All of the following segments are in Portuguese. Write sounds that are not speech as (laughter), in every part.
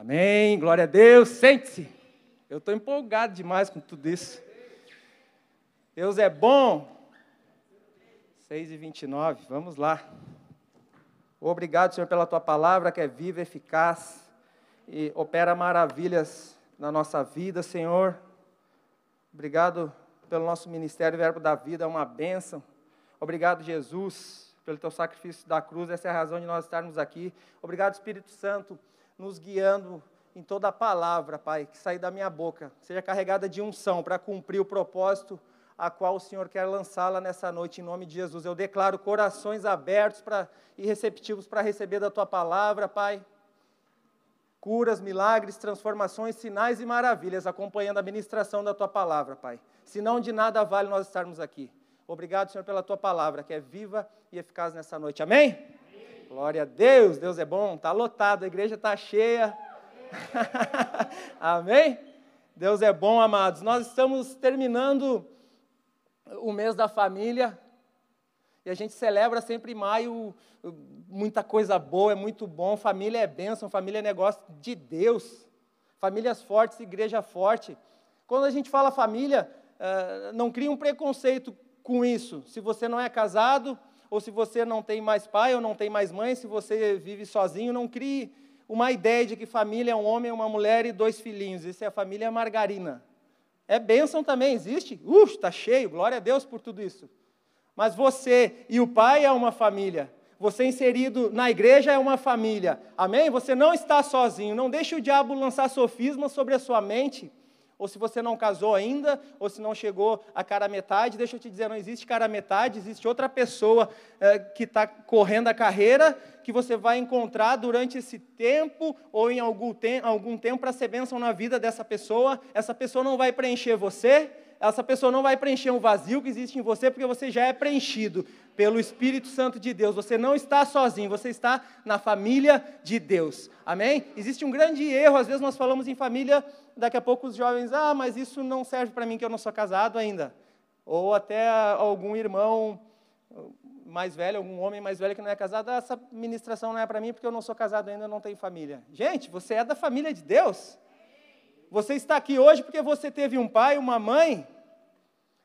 Amém, glória a Deus. Sente-se. Eu estou empolgado demais com tudo isso. Deus é bom. 6 e 29, vamos lá. Obrigado, Senhor, pela tua palavra que é viva, eficaz e opera maravilhas na nossa vida, Senhor. Obrigado pelo nosso ministério Verbo da Vida, é uma bênção. Obrigado, Jesus, pelo teu sacrifício da cruz, essa é a razão de nós estarmos aqui. Obrigado, Espírito Santo nos guiando em toda a palavra, Pai, que sair da minha boca, seja carregada de unção para cumprir o propósito a qual o Senhor quer lançá-la nessa noite, em nome de Jesus. Eu declaro corações abertos pra, e receptivos para receber da Tua palavra, Pai. Curas, milagres, transformações, sinais e maravilhas, acompanhando a ministração da Tua palavra, Pai. Senão de nada vale nós estarmos aqui. Obrigado, Senhor, pela Tua palavra, que é viva e eficaz nessa noite. Amém? Glória a Deus, Deus é bom, está lotado, a igreja está cheia. (laughs) Amém? Deus é bom, amados. Nós estamos terminando o mês da família e a gente celebra sempre em maio muita coisa boa, é muito bom. Família é bênção, família é negócio de Deus. Famílias fortes, igreja forte. Quando a gente fala família, eh, não cria um preconceito com isso. Se você não é casado, ou se você não tem mais pai ou não tem mais mãe, se você vive sozinho, não crie uma ideia de que família é um homem, uma mulher e dois filhinhos. Isso é a família margarina. É bênção também, existe? Uh, está cheio, glória a Deus por tudo isso. Mas você e o pai é uma família. Você inserido na igreja é uma família. Amém? Você não está sozinho. Não deixe o diabo lançar sofismas sobre a sua mente ou se você não casou ainda, ou se não chegou a cara metade, deixa eu te dizer, não existe cara metade, existe outra pessoa é, que está correndo a carreira que você vai encontrar durante esse tempo ou em algum, te algum tempo para ser bênção na vida dessa pessoa. Essa pessoa não vai preencher você, essa pessoa não vai preencher um vazio que existe em você, porque você já é preenchido pelo Espírito Santo de Deus. Você não está sozinho, você está na família de Deus. Amém? Existe um grande erro, às vezes nós falamos em família, daqui a pouco os jovens, ah, mas isso não serve para mim que eu não sou casado ainda. Ou até algum irmão mais velho, algum homem mais velho que não é casado, ah, essa ministração não é para mim porque eu não sou casado ainda, não tenho família. Gente, você é da família de Deus. Você está aqui hoje porque você teve um pai, uma mãe.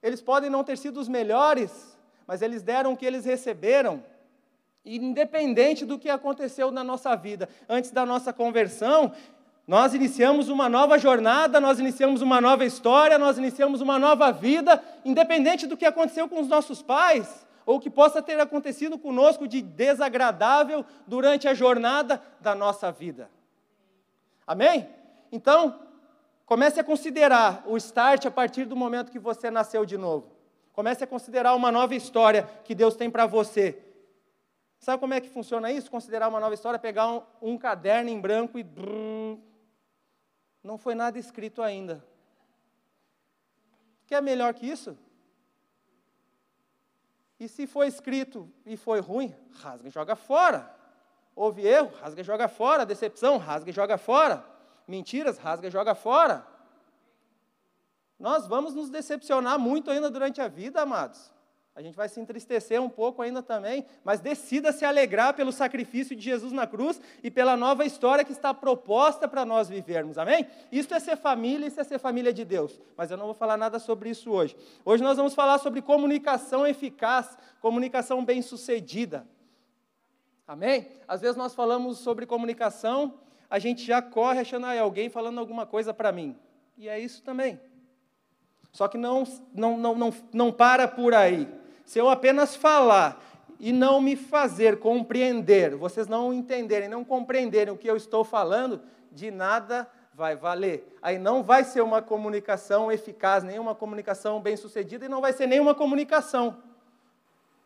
Eles podem não ter sido os melhores, mas eles deram o que eles receberam. Independente do que aconteceu na nossa vida, antes da nossa conversão, nós iniciamos uma nova jornada, nós iniciamos uma nova história, nós iniciamos uma nova vida, independente do que aconteceu com os nossos pais, ou que possa ter acontecido conosco de desagradável durante a jornada da nossa vida. Amém? Então, Comece a considerar o start a partir do momento que você nasceu de novo. Comece a considerar uma nova história que Deus tem para você. Sabe como é que funciona isso? Considerar uma nova história, pegar um, um caderno em branco e. Não foi nada escrito ainda. Quer melhor que isso? E se foi escrito e foi ruim, rasga e joga fora. Houve erro, rasga e joga fora. Decepção, rasga e joga fora mentiras, rasga e joga fora. Nós vamos nos decepcionar muito ainda durante a vida, amados. A gente vai se entristecer um pouco ainda também, mas decida se alegrar pelo sacrifício de Jesus na cruz e pela nova história que está proposta para nós vivermos, amém? Isso é ser família, isso é ser família de Deus, mas eu não vou falar nada sobre isso hoje. Hoje nós vamos falar sobre comunicação eficaz, comunicação bem-sucedida, amém? Às vezes nós falamos sobre comunicação a gente já corre achando, ah, é alguém falando alguma coisa para mim. E é isso também. Só que não, não, não, não, não para por aí. Se eu apenas falar e não me fazer compreender, vocês não entenderem, não compreenderem o que eu estou falando, de nada vai valer. Aí não vai ser uma comunicação eficaz, nenhuma comunicação bem-sucedida e não vai ser nenhuma comunicação.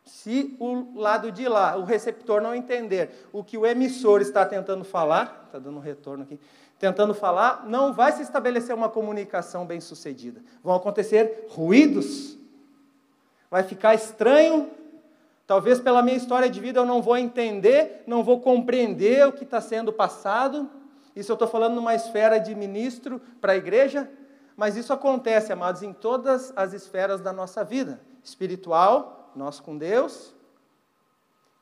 Se o lado de lá, o receptor, não entender o que o emissor está tentando falar, está dando um retorno aqui, tentando falar, não vai se estabelecer uma comunicação bem sucedida. Vão acontecer ruídos, vai ficar estranho. Talvez pela minha história de vida eu não vou entender, não vou compreender o que está sendo passado. Isso eu estou falando numa esfera de ministro para a igreja, mas isso acontece, amados, em todas as esferas da nossa vida espiritual, nós com Deus,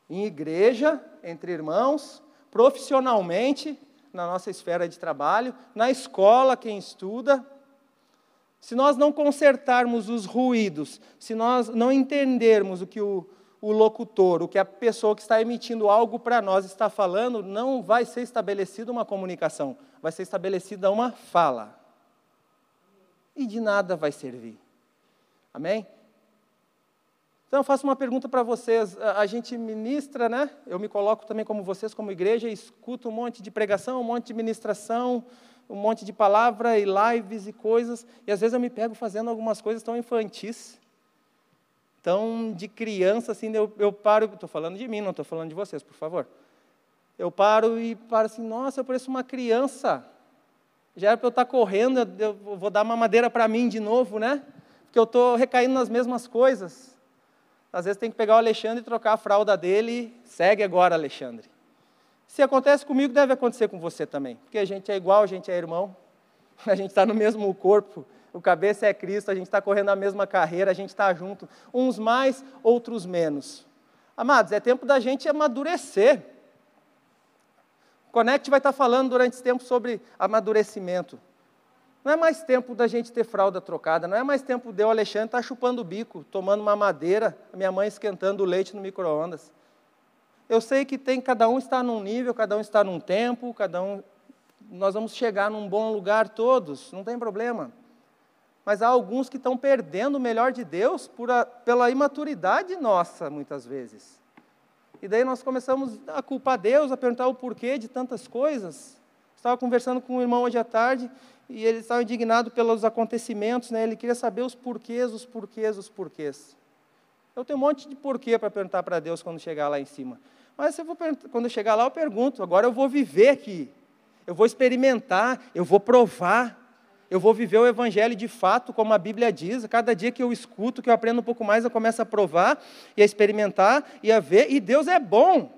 em igreja, entre irmãos, profissionalmente, na nossa esfera de trabalho, na escola, quem estuda. Se nós não consertarmos os ruídos, se nós não entendermos o que o, o locutor, o que a pessoa que está emitindo algo para nós está falando, não vai ser estabelecida uma comunicação, vai ser estabelecida uma fala. E de nada vai servir. Amém? Então eu faço uma pergunta para vocês. A gente ministra, né? Eu me coloco também como vocês, como igreja, escuto um monte de pregação, um monte de ministração, um monte de palavra e lives e coisas, e às vezes eu me pego fazendo algumas coisas tão infantis, tão de criança, assim, eu, eu paro, estou falando de mim, não estou falando de vocês, por favor. Eu paro e paro assim, nossa, eu pareço uma criança. Já era para eu estar correndo, eu vou dar uma madeira para mim de novo, né? Porque eu estou recaindo nas mesmas coisas. Às vezes tem que pegar o Alexandre e trocar a fralda dele. Segue agora, Alexandre. Se acontece comigo, deve acontecer com você também. Porque a gente é igual, a gente é irmão. (laughs) A gente está no mesmo corpo. O cabeça é Cristo, a gente está correndo a mesma carreira, a gente está junto. Uns mais, outros menos. Amados, é tempo da gente amadurecer. O Connect vai estar tá falando durante esse tempo sobre amadurecimento. Não é mais tempo da gente ter fralda trocada, não é mais tempo de eu, Alexandre, estar tá chupando o bico, tomando uma madeira, minha mãe esquentando o leite no micro-ondas. Eu sei que tem, cada um está num nível, cada um está num tempo, cada um. Nós vamos chegar num bom lugar todos, não tem problema. Mas há alguns que estão perdendo o melhor de Deus a, pela imaturidade nossa, muitas vezes. E daí nós começamos a culpar Deus, a perguntar o porquê de tantas coisas. Estava conversando com um irmão hoje à tarde e ele estava indignado pelos acontecimentos, né? ele queria saber os porquês, os porquês, os porquês. Eu tenho um monte de porquê para perguntar para Deus quando chegar lá em cima. Mas eu quando eu chegar lá, eu pergunto. Agora eu vou viver aqui. Eu vou experimentar, eu vou provar. Eu vou viver o Evangelho de fato, como a Bíblia diz. Cada dia que eu escuto, que eu aprendo um pouco mais, eu começo a provar e a experimentar e a ver. E Deus é bom.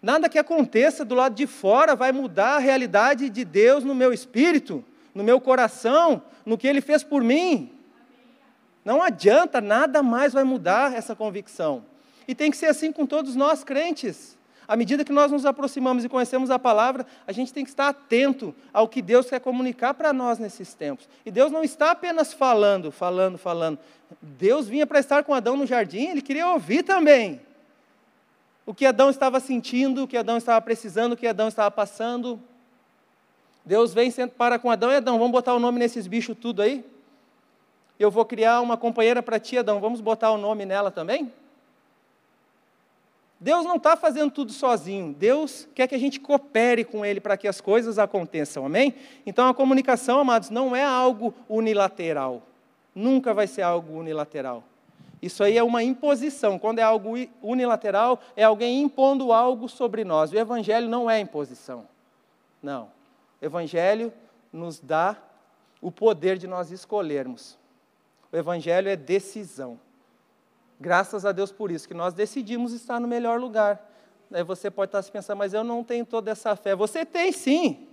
Nada que aconteça do lado de fora vai mudar a realidade de Deus no meu espírito, no meu coração, no que Ele fez por mim. Não adianta, nada mais vai mudar essa convicção. E tem que ser assim com todos nós crentes. À medida que nós nos aproximamos e conhecemos a palavra, a gente tem que estar atento ao que Deus quer comunicar para nós nesses tempos. E Deus não está apenas falando, falando, falando. Deus vinha para estar com Adão no jardim, ele queria ouvir também o que Adão estava sentindo, o que Adão estava precisando, o que Adão estava passando. Deus vem para com Adão e Adão, vamos botar o nome nesses bichos tudo aí? Eu vou criar uma companheira para ti, Adão, vamos botar o nome nela também? Deus não está fazendo tudo sozinho. Deus quer que a gente coopere com Ele para que as coisas aconteçam, amém? Então a comunicação, amados, não é algo unilateral. Nunca vai ser algo unilateral. Isso aí é uma imposição. Quando é algo unilateral, é alguém impondo algo sobre nós. O Evangelho não é imposição. Não. O Evangelho nos dá o poder de nós escolhermos. O Evangelho é decisão. Graças a Deus por isso, que nós decidimos estar no melhor lugar. Aí você pode estar se pensando, mas eu não tenho toda essa fé. Você tem sim.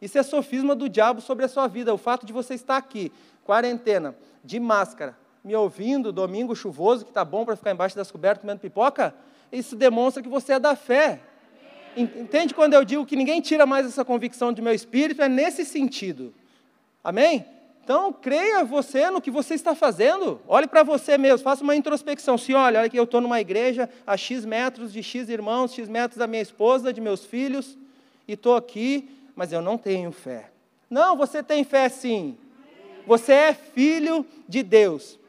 Isso é sofisma do diabo sobre a sua vida. O fato de você estar aqui, quarentena, de máscara, me ouvindo, domingo chuvoso, que está bom para ficar embaixo das cobertas comendo pipoca, isso demonstra que você é da fé. Entende quando eu digo que ninguém tira mais essa convicção de meu espírito? É nesse sentido. Amém? Então, creia você no que você está fazendo. Olhe para você mesmo, faça uma introspecção. Se olha, olha que eu estou numa igreja a X metros de X irmãos, X metros da minha esposa, de meus filhos, e estou aqui, mas eu não tenho fé. Não, você tem fé sim. Você é filho de Deus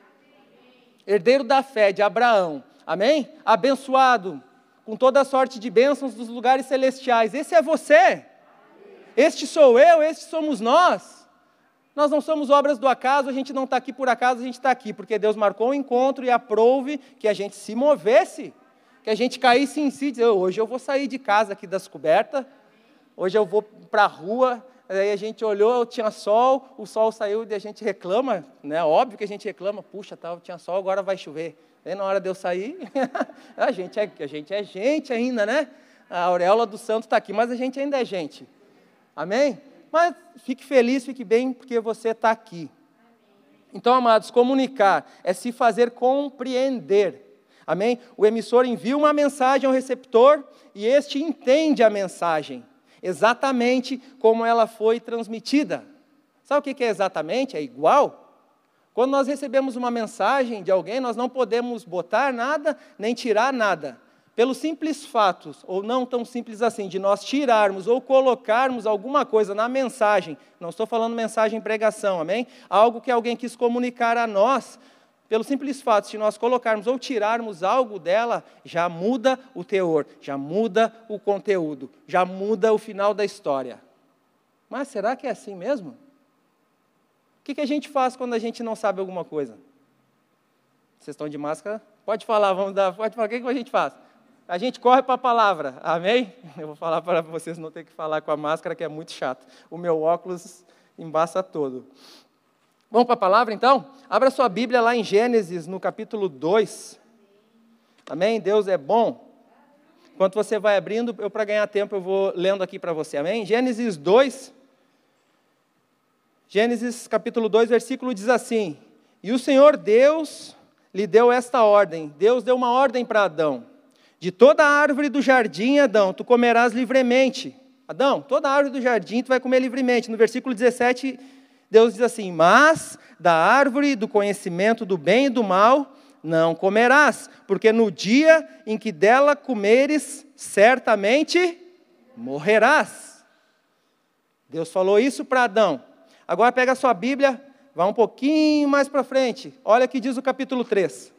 herdeiro da fé de Abraão, amém? Abençoado com toda a sorte de bênçãos dos lugares celestiais. Esse é você. Este sou eu, este somos nós. Nós não somos obras do acaso, a gente não está aqui por acaso, a gente está aqui porque Deus marcou um encontro e aprouve que a gente se movesse, que a gente caísse em si dizer, hoje eu vou sair de casa aqui das cobertas, hoje eu vou para a rua, Aí a gente olhou, tinha sol, o sol saiu e a gente reclama, né? Óbvio que a gente reclama, puxa, tal, tinha sol, agora vai chover. Aí na hora de eu sair, (laughs) a gente é, a gente é gente ainda, né? A auréola do santo está aqui, mas a gente ainda é gente. Amém? Mas fique feliz, fique bem, porque você está aqui. Então, amados, comunicar é se fazer compreender. Amém? O emissor envia uma mensagem ao receptor e este entende a mensagem. Exatamente como ela foi transmitida. Sabe o que é exatamente? É igual? Quando nós recebemos uma mensagem de alguém, nós não podemos botar nada nem tirar nada. Pelo simples fato, ou não tão simples assim, de nós tirarmos ou colocarmos alguma coisa na mensagem, não estou falando mensagem em pregação, amém? Algo que alguém quis comunicar a nós, pelo simples fato de nós colocarmos ou tirarmos algo dela, já muda o teor, já muda o conteúdo, já muda o final da história. Mas será que é assim mesmo? O que, que a gente faz quando a gente não sabe alguma coisa? Vocês estão de máscara? Pode falar, vamos dar. Pode falar, o que, que a gente faz? A gente corre para a palavra, amém? Eu vou falar para vocês não ter que falar com a máscara, que é muito chato. O meu óculos embaça todo. Vamos para a palavra então? Abra sua Bíblia lá em Gênesis, no capítulo 2. Amém? Deus é bom. Enquanto você vai abrindo, eu para ganhar tempo eu vou lendo aqui para você. Amém? Gênesis 2, Gênesis capítulo 2, versículo diz assim: E o Senhor Deus lhe deu esta ordem. Deus deu uma ordem para Adão: De toda árvore do jardim, Adão, tu comerás livremente. Adão, toda árvore do jardim tu vai comer livremente. No versículo 17, Deus diz assim: Mas da árvore do conhecimento do bem e do mal não comerás, porque no dia em que dela comeres, certamente morrerás. Deus falou isso para Adão. Agora pega a sua Bíblia, vá um pouquinho mais para frente. Olha que diz o capítulo 3.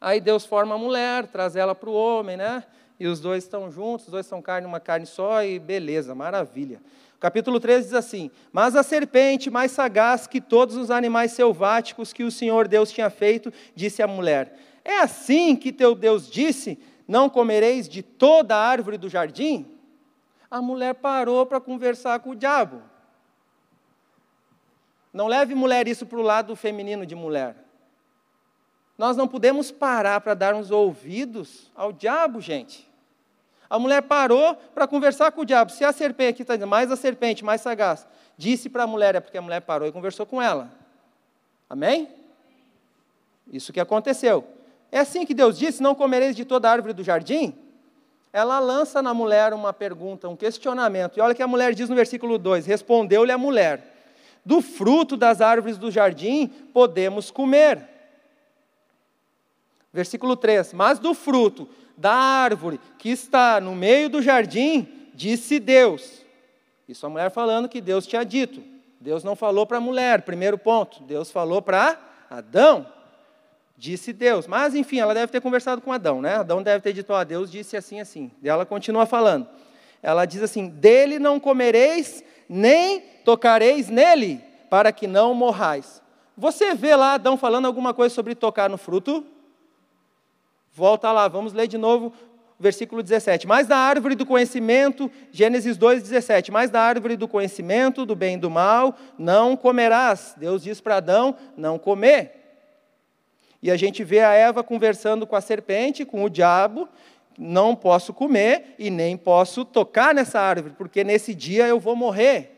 Aí Deus forma a mulher, traz ela para o homem, né? E os dois estão juntos, os dois são carne, uma carne só, e beleza, maravilha. Capítulo 13 diz assim: Mas a serpente, mais sagaz que todos os animais selváticos que o Senhor Deus tinha feito, disse à mulher: É assim que teu Deus disse: Não comereis de toda a árvore do jardim? A mulher parou para conversar com o diabo. Não leve mulher isso para o lado feminino de mulher. Nós não podemos parar para darmos ouvidos ao diabo, gente. A mulher parou para conversar com o diabo. Se a serpente, aqui está dizendo, mais a serpente, mais sagaz, disse para a mulher, é porque a mulher parou e conversou com ela. Amém? Isso que aconteceu. É assim que Deus disse: Não comereis de toda árvore do jardim? Ela lança na mulher uma pergunta, um questionamento. E olha que a mulher diz no versículo 2: Respondeu-lhe a mulher: do fruto das árvores do jardim podemos comer. Versículo 3: Mas do fruto da árvore que está no meio do jardim, disse Deus. Isso a mulher falando que Deus tinha dito. Deus não falou para a mulher, primeiro ponto. Deus falou para Adão. Disse Deus. Mas, enfim, ela deve ter conversado com Adão, né? Adão deve ter dito, ó, Deus disse assim, assim. E ela continua falando. Ela diz assim: Dele não comereis, nem tocareis nele, para que não morrais. Você vê lá Adão falando alguma coisa sobre tocar no fruto? Volta lá, vamos ler de novo versículo 17. Mais da árvore do conhecimento, Gênesis 2, 17. Mais da árvore do conhecimento, do bem e do mal, não comerás. Deus diz para Adão: não comer. E a gente vê a Eva conversando com a serpente, com o diabo, não posso comer e nem posso tocar nessa árvore, porque nesse dia eu vou morrer.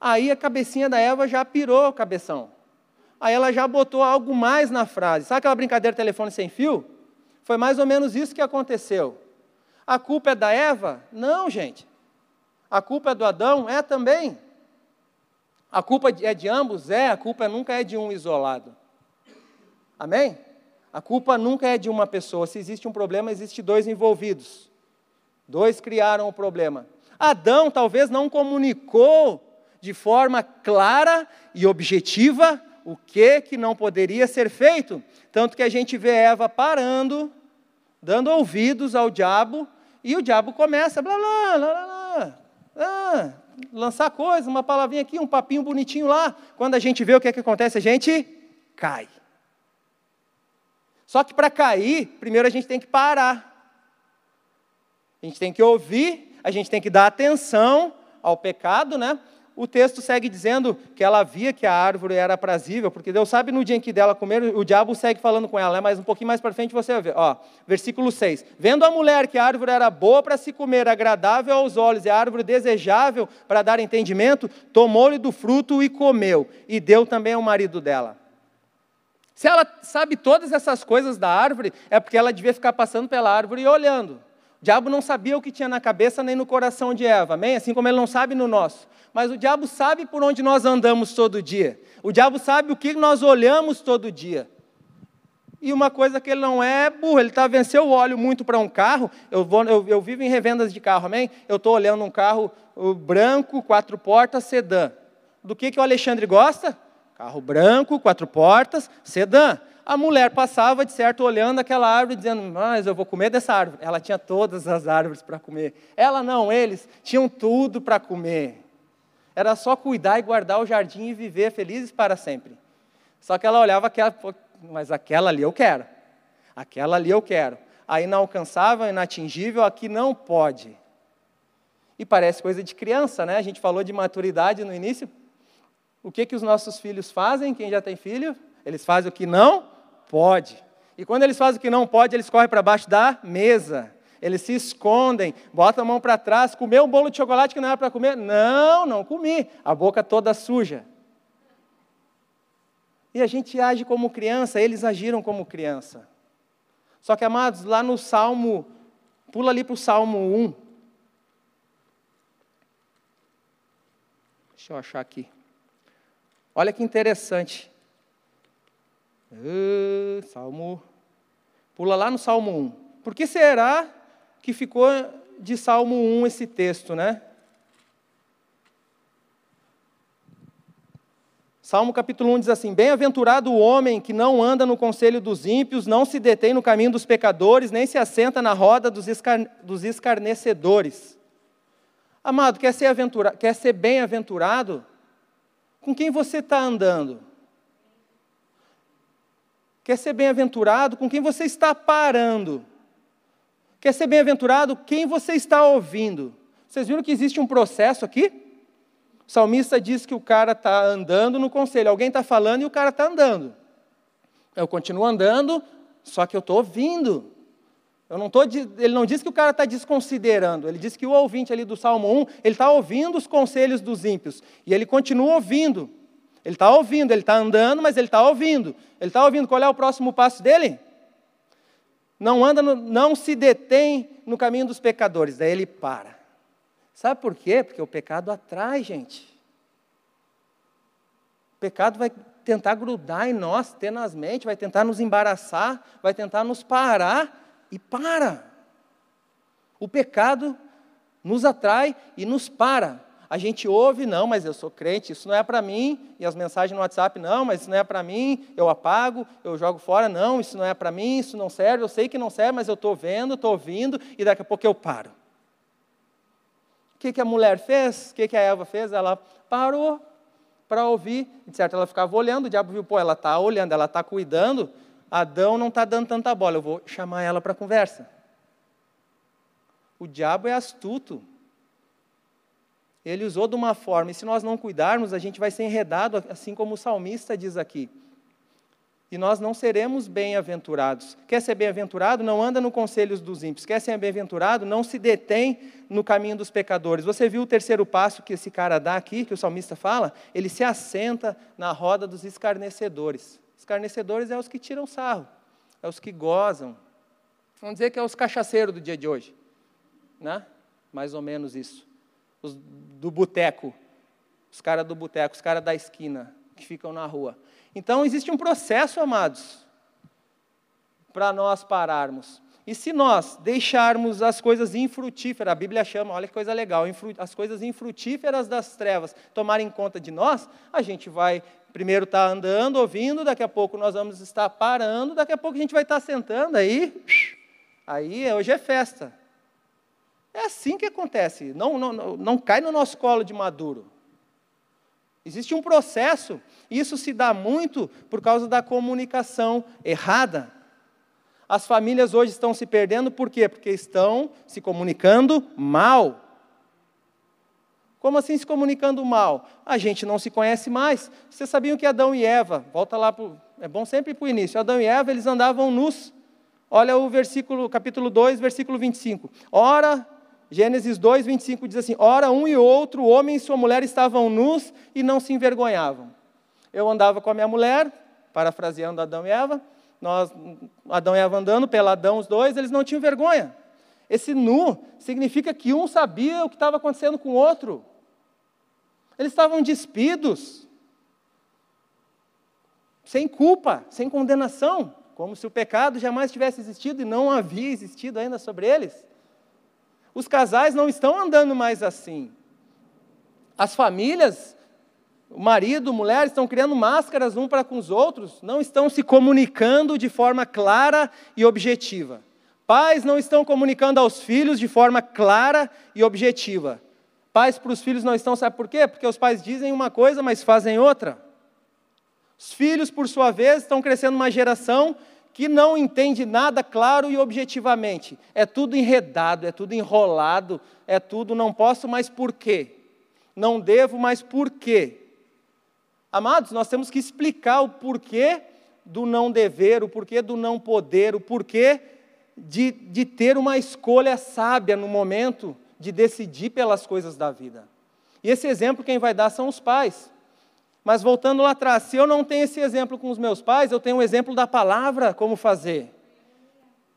Aí a cabecinha da Eva já pirou cabeção. Aí ela já botou algo mais na frase. Sabe aquela brincadeira telefone sem fio? Foi mais ou menos isso que aconteceu. A culpa é da Eva? Não, gente. A culpa é do Adão? É também. A culpa é de ambos? É. A culpa nunca é de um isolado. Amém? A culpa nunca é de uma pessoa. Se existe um problema, existe dois envolvidos. Dois criaram o problema. Adão talvez não comunicou de forma clara e objetiva o que que não poderia ser feito, tanto que a gente vê Eva parando, dando ouvidos ao diabo, e o diabo começa blá blá blá blá, blá lançar coisas, uma palavrinha aqui, um papinho bonitinho lá. Quando a gente vê o que, que acontece, a gente cai. Só que para cair, primeiro a gente tem que parar. A gente tem que ouvir, a gente tem que dar atenção ao pecado, né? O texto segue dizendo que ela via que a árvore era aprazível, porque Deus sabe no dia em que dela comer, o diabo segue falando com ela, né? mas um pouquinho mais para frente você vai ver. Ó, versículo 6. Vendo a mulher que a árvore era boa para se comer, agradável aos olhos e a árvore desejável para dar entendimento, tomou-lhe do fruto e comeu, e deu também ao marido dela. Se ela sabe todas essas coisas da árvore, é porque ela devia ficar passando pela árvore e olhando. O diabo não sabia o que tinha na cabeça nem no coração de Eva, amém? Assim como ele não sabe no nosso. Mas o diabo sabe por onde nós andamos todo dia. O diabo sabe o que nós olhamos todo dia. E uma coisa que ele não é burro, ele está venceu o óleo muito para um carro. Eu, vou, eu, eu, vivo em revendas de carro, amém? Eu estou olhando um carro branco, quatro portas, sedã. Do que, que o Alexandre gosta? Carro branco, quatro portas, sedã. A mulher passava, de certo, olhando aquela árvore, dizendo: Mas eu vou comer dessa árvore. Ela tinha todas as árvores para comer. Ela não, eles tinham tudo para comer. Era só cuidar e guardar o jardim e viver felizes para sempre. Só que ela olhava aquela, mas aquela ali eu quero. Aquela ali eu quero. A inalcançável, inatingível, aqui não pode. E parece coisa de criança, né? A gente falou de maturidade no início. O que, que os nossos filhos fazem? Quem já tem filho? Eles fazem o que não pode. E quando eles fazem o que não pode, eles correm para baixo da mesa. Eles se escondem, botam a mão para trás, comeu um bolo de chocolate que não era para comer? Não, não comi. A boca toda suja. E a gente age como criança, eles agiram como criança. Só que, amados, lá no Salmo, pula ali para o Salmo 1. Deixa eu achar aqui. Olha que interessante. Uh, Salmo. Pula lá no Salmo 1. Por que será que ficou de Salmo 1 esse texto, né? Salmo capítulo 1 diz assim: Bem-aventurado o homem que não anda no conselho dos ímpios, não se detém no caminho dos pecadores, nem se assenta na roda dos, escar dos escarnecedores. Amado, quer ser, quer ser bem-aventurado? Com quem você está andando? Quer ser bem-aventurado? Com quem você está parando? Quer ser bem-aventurado? Quem você está ouvindo? Vocês viram que existe um processo aqui? O salmista diz que o cara está andando no conselho. Alguém está falando e o cara está andando. Eu continuo andando, só que eu estou ouvindo. Eu não tô, ele não diz que o cara está desconsiderando, ele diz que o ouvinte ali do Salmo 1, ele está ouvindo os conselhos dos ímpios, e ele continua ouvindo. Ele está ouvindo, ele está andando, mas ele está ouvindo. Ele está ouvindo. Qual é o próximo passo dele? Não anda, no, não se detém no caminho dos pecadores. Daí ele para. Sabe por quê? Porque o pecado atrai, gente. O pecado vai tentar grudar em nós, tenazmente, vai tentar nos embaraçar, vai tentar nos parar e para. O pecado nos atrai e nos para a gente ouve, não, mas eu sou crente, isso não é para mim, e as mensagens no WhatsApp, não, mas isso não é para mim, eu apago, eu jogo fora, não, isso não é para mim, isso não serve, eu sei que não serve, mas eu estou vendo, estou ouvindo, e daqui a pouco eu paro. O que, que a mulher fez? O que, que a Eva fez? Ela parou para ouvir, de certo, ela ficava olhando, o diabo viu, pô, ela está olhando, ela está cuidando, Adão não está dando tanta bola, eu vou chamar ela para conversa. O diabo é astuto, ele usou de uma forma, e se nós não cuidarmos, a gente vai ser enredado, assim como o salmista diz aqui. E nós não seremos bem-aventurados. Quer ser bem-aventurado? Não anda no conselho dos ímpios. Quer ser bem-aventurado? Não se detém no caminho dos pecadores. Você viu o terceiro passo que esse cara dá aqui, que o salmista fala? Ele se assenta na roda dos escarnecedores. Escarnecedores é os que tiram sarro, é os que gozam. Vamos dizer que é os cachaceiros do dia de hoje. Né? Mais ou menos isso os do boteco, os caras do boteco, os caras da esquina, que ficam na rua. Então, existe um processo, amados, para nós pararmos. E se nós deixarmos as coisas infrutíferas, a Bíblia chama, olha que coisa legal, as coisas infrutíferas das trevas tomarem conta de nós, a gente vai primeiro estar tá andando, ouvindo, daqui a pouco nós vamos estar parando, daqui a pouco a gente vai estar tá sentando aí, aí hoje é festa. É assim que acontece, não, não, não, não cai no nosso colo de maduro. Existe um processo, isso se dá muito por causa da comunicação errada. As famílias hoje estão se perdendo por quê? Porque estão se comunicando mal. Como assim se comunicando mal? A gente não se conhece mais. Vocês sabiam que Adão e Eva, volta lá, pro, é bom sempre para o início, Adão e Eva, eles andavam nus. Olha o versículo, capítulo 2, versículo 25. Ora, Gênesis 2, 25 diz assim: Ora, um e outro, homem e sua mulher, estavam nus e não se envergonhavam. Eu andava com a minha mulher, parafraseando Adão e Eva, nós, Adão e Eva andando, peladão os dois, eles não tinham vergonha. Esse nu significa que um sabia o que estava acontecendo com o outro. Eles estavam despidos, sem culpa, sem condenação, como se o pecado jamais tivesse existido e não havia existido ainda sobre eles. Os casais não estão andando mais assim. As famílias, o marido, mulher, estão criando máscaras um para com os outros, não estão se comunicando de forma clara e objetiva. Pais não estão comunicando aos filhos de forma clara e objetiva. Pais para os filhos não estão, sabe por quê? Porque os pais dizem uma coisa, mas fazem outra. Os filhos, por sua vez, estão crescendo uma geração que não entende nada claro e objetivamente. É tudo enredado, é tudo enrolado, é tudo não posso, mas por quê? não devo, mas por quê? Amados, nós temos que explicar o porquê do não dever, o porquê do não poder, o porquê de, de ter uma escolha sábia no momento de decidir pelas coisas da vida. E esse exemplo quem vai dar são os pais. Mas voltando lá atrás, se eu não tenho esse exemplo com os meus pais, eu tenho um exemplo da palavra como fazer.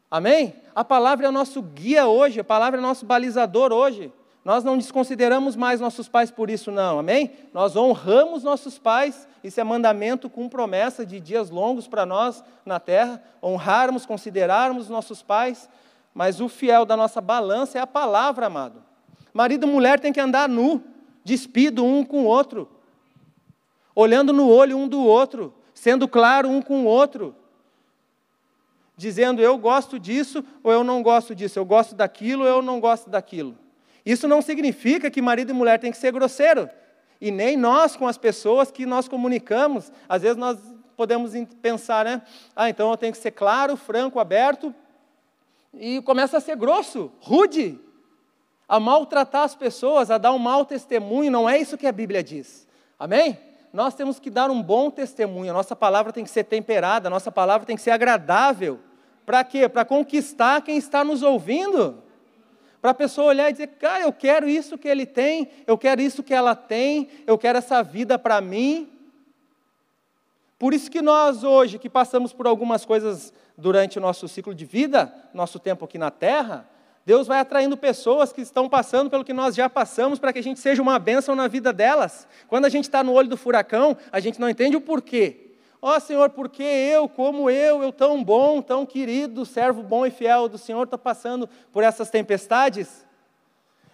Amém? A palavra é o nosso guia hoje, a palavra é o nosso balizador hoje. Nós não desconsideramos mais nossos pais por isso, não, amém? Nós honramos nossos pais, isso é mandamento com promessa de dias longos para nós na terra, honrarmos, considerarmos nossos pais, mas o fiel da nossa balança é a palavra, amado. Marido e mulher têm que andar nu, despido um com o outro, olhando no olho um do outro, sendo claro um com o outro, dizendo eu gosto disso ou eu não gosto disso, eu gosto daquilo ou eu não gosto daquilo. Isso não significa que marido e mulher têm que ser grosseiro. E nem nós com as pessoas que nós comunicamos. Às vezes nós podemos pensar, né? Ah, então eu tenho que ser claro, franco, aberto. E começa a ser grosso, rude, a maltratar as pessoas, a dar um mau testemunho. Não é isso que a Bíblia diz. Amém? Nós temos que dar um bom testemunho. A nossa palavra tem que ser temperada, a nossa palavra tem que ser agradável. Para quê? Para conquistar quem está nos ouvindo para a pessoa olhar e dizer, cara, eu quero isso que ele tem, eu quero isso que ela tem, eu quero essa vida para mim. Por isso que nós hoje, que passamos por algumas coisas durante o nosso ciclo de vida, nosso tempo aqui na Terra, Deus vai atraindo pessoas que estão passando pelo que nós já passamos para que a gente seja uma bênção na vida delas. Quando a gente está no olho do furacão, a gente não entende o porquê. Ó oh, Senhor, por que eu, como eu, eu tão bom, tão querido, servo bom e fiel do Senhor, estou passando por essas tempestades?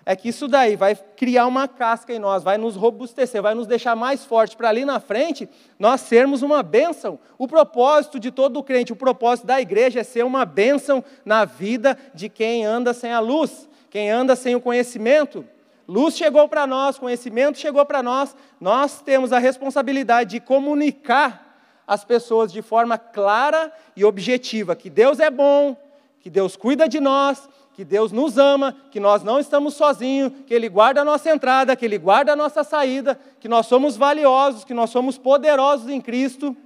É que isso daí vai criar uma casca em nós, vai nos robustecer, vai nos deixar mais fortes para ali na frente nós sermos uma bênção. O propósito de todo crente, o propósito da igreja é ser uma bênção na vida de quem anda sem a luz, quem anda sem o conhecimento. Luz chegou para nós, conhecimento chegou para nós, nós temos a responsabilidade de comunicar as pessoas de forma clara e objetiva que Deus é bom, que Deus cuida de nós, que Deus nos ama, que nós não estamos sozinhos, que Ele guarda a nossa entrada, que Ele guarda a nossa saída, que nós somos valiosos, que nós somos poderosos em Cristo,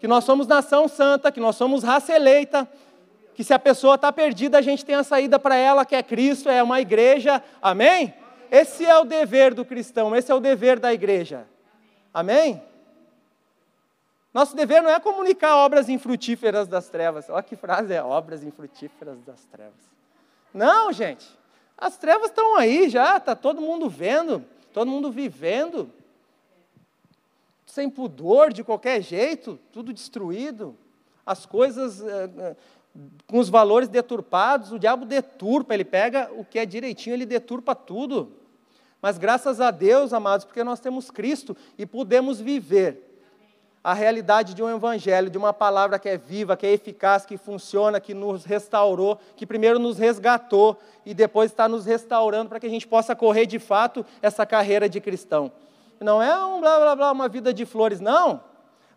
que nós somos nação santa, que nós somos raça eleita, que se a pessoa está perdida, a gente tem a saída para ela, que é Cristo, é uma igreja, amém? Esse é o dever do cristão, esse é o dever da igreja, amém? Nosso dever não é comunicar obras infrutíferas das trevas. Olha que frase é, obras infrutíferas das trevas. Não, gente. As trevas estão aí já, está todo mundo vendo, todo mundo vivendo. Sem pudor, de qualquer jeito, tudo destruído. As coisas é, com os valores deturpados, o diabo deturpa, ele pega o que é direitinho, ele deturpa tudo. Mas graças a Deus, amados, porque nós temos Cristo e podemos viver a realidade de um evangelho, de uma palavra que é viva, que é eficaz, que funciona, que nos restaurou, que primeiro nos resgatou e depois está nos restaurando para que a gente possa correr de fato essa carreira de cristão. Não é um blá blá blá, uma vida de flores, não.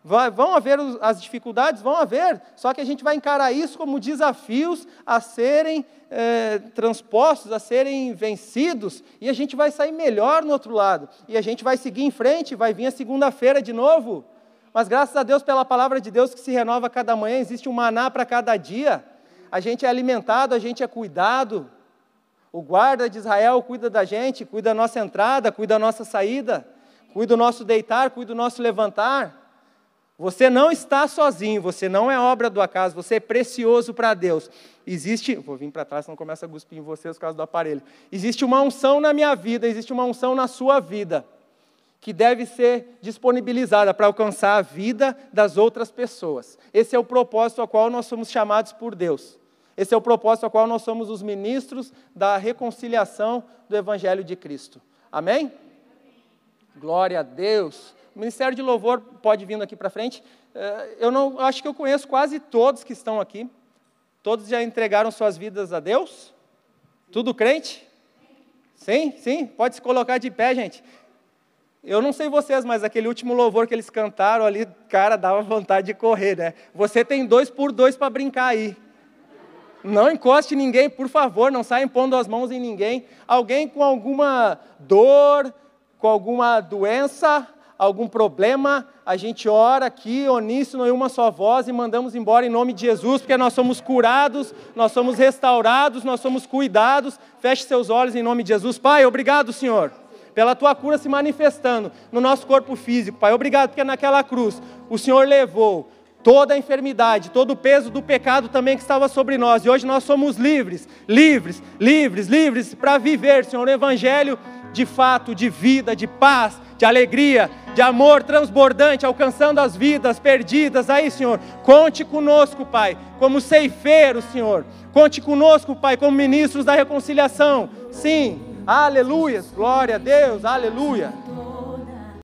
Vai, vão haver as dificuldades, vão haver, só que a gente vai encarar isso como desafios a serem é, transpostos, a serem vencidos, e a gente vai sair melhor no outro lado. E a gente vai seguir em frente, vai vir a segunda-feira de novo mas graças a Deus pela palavra de Deus que se renova cada manhã, existe um maná para cada dia. A gente é alimentado, a gente é cuidado. O guarda de Israel cuida da gente, cuida da nossa entrada, cuida da nossa saída, cuida do nosso deitar, cuida do nosso levantar. Você não está sozinho, você não é obra do acaso, você é precioso para Deus. Existe, vou vir para trás, não começa a cuspir em vocês por causa do aparelho. Existe uma unção na minha vida, existe uma unção na sua vida, que deve ser disponibilizada para alcançar a vida das outras pessoas. Esse é o propósito ao qual nós somos chamados por Deus. Esse é o propósito ao qual nós somos os ministros da reconciliação do Evangelho de Cristo. Amém? Glória a Deus. O Ministério de Louvor pode vir aqui para frente. Eh, eu não acho que eu conheço quase todos que estão aqui. Todos já entregaram suas vidas a Deus? Tudo crente? Sim, sim. Pode se colocar de pé, gente. Eu não sei vocês, mas aquele último louvor que eles cantaram ali, cara, dava vontade de correr, né? Você tem dois por dois para brincar aí. Não encoste ninguém, por favor, não saia pondo as mãos em ninguém. Alguém com alguma dor, com alguma doença, algum problema, a gente ora aqui, oníssono, em uma só voz e mandamos embora em nome de Jesus, porque nós somos curados, nós somos restaurados, nós somos cuidados. Feche seus olhos em nome de Jesus. Pai, obrigado, Senhor, pela tua cura se manifestando no nosso corpo físico. Pai, obrigado, porque naquela cruz o Senhor levou toda a enfermidade, todo o peso do pecado também que estava sobre nós. E hoje nós somos livres, livres, livres, livres para viver, Senhor, o Evangelho de fato, de vida, de paz, de alegria, de amor transbordante, alcançando as vidas perdidas. Aí, Senhor, conte conosco, Pai, como ceifeiros, Senhor. Conte conosco, Pai, como ministros da reconciliação. Sim, aleluia, glória a Deus, aleluia.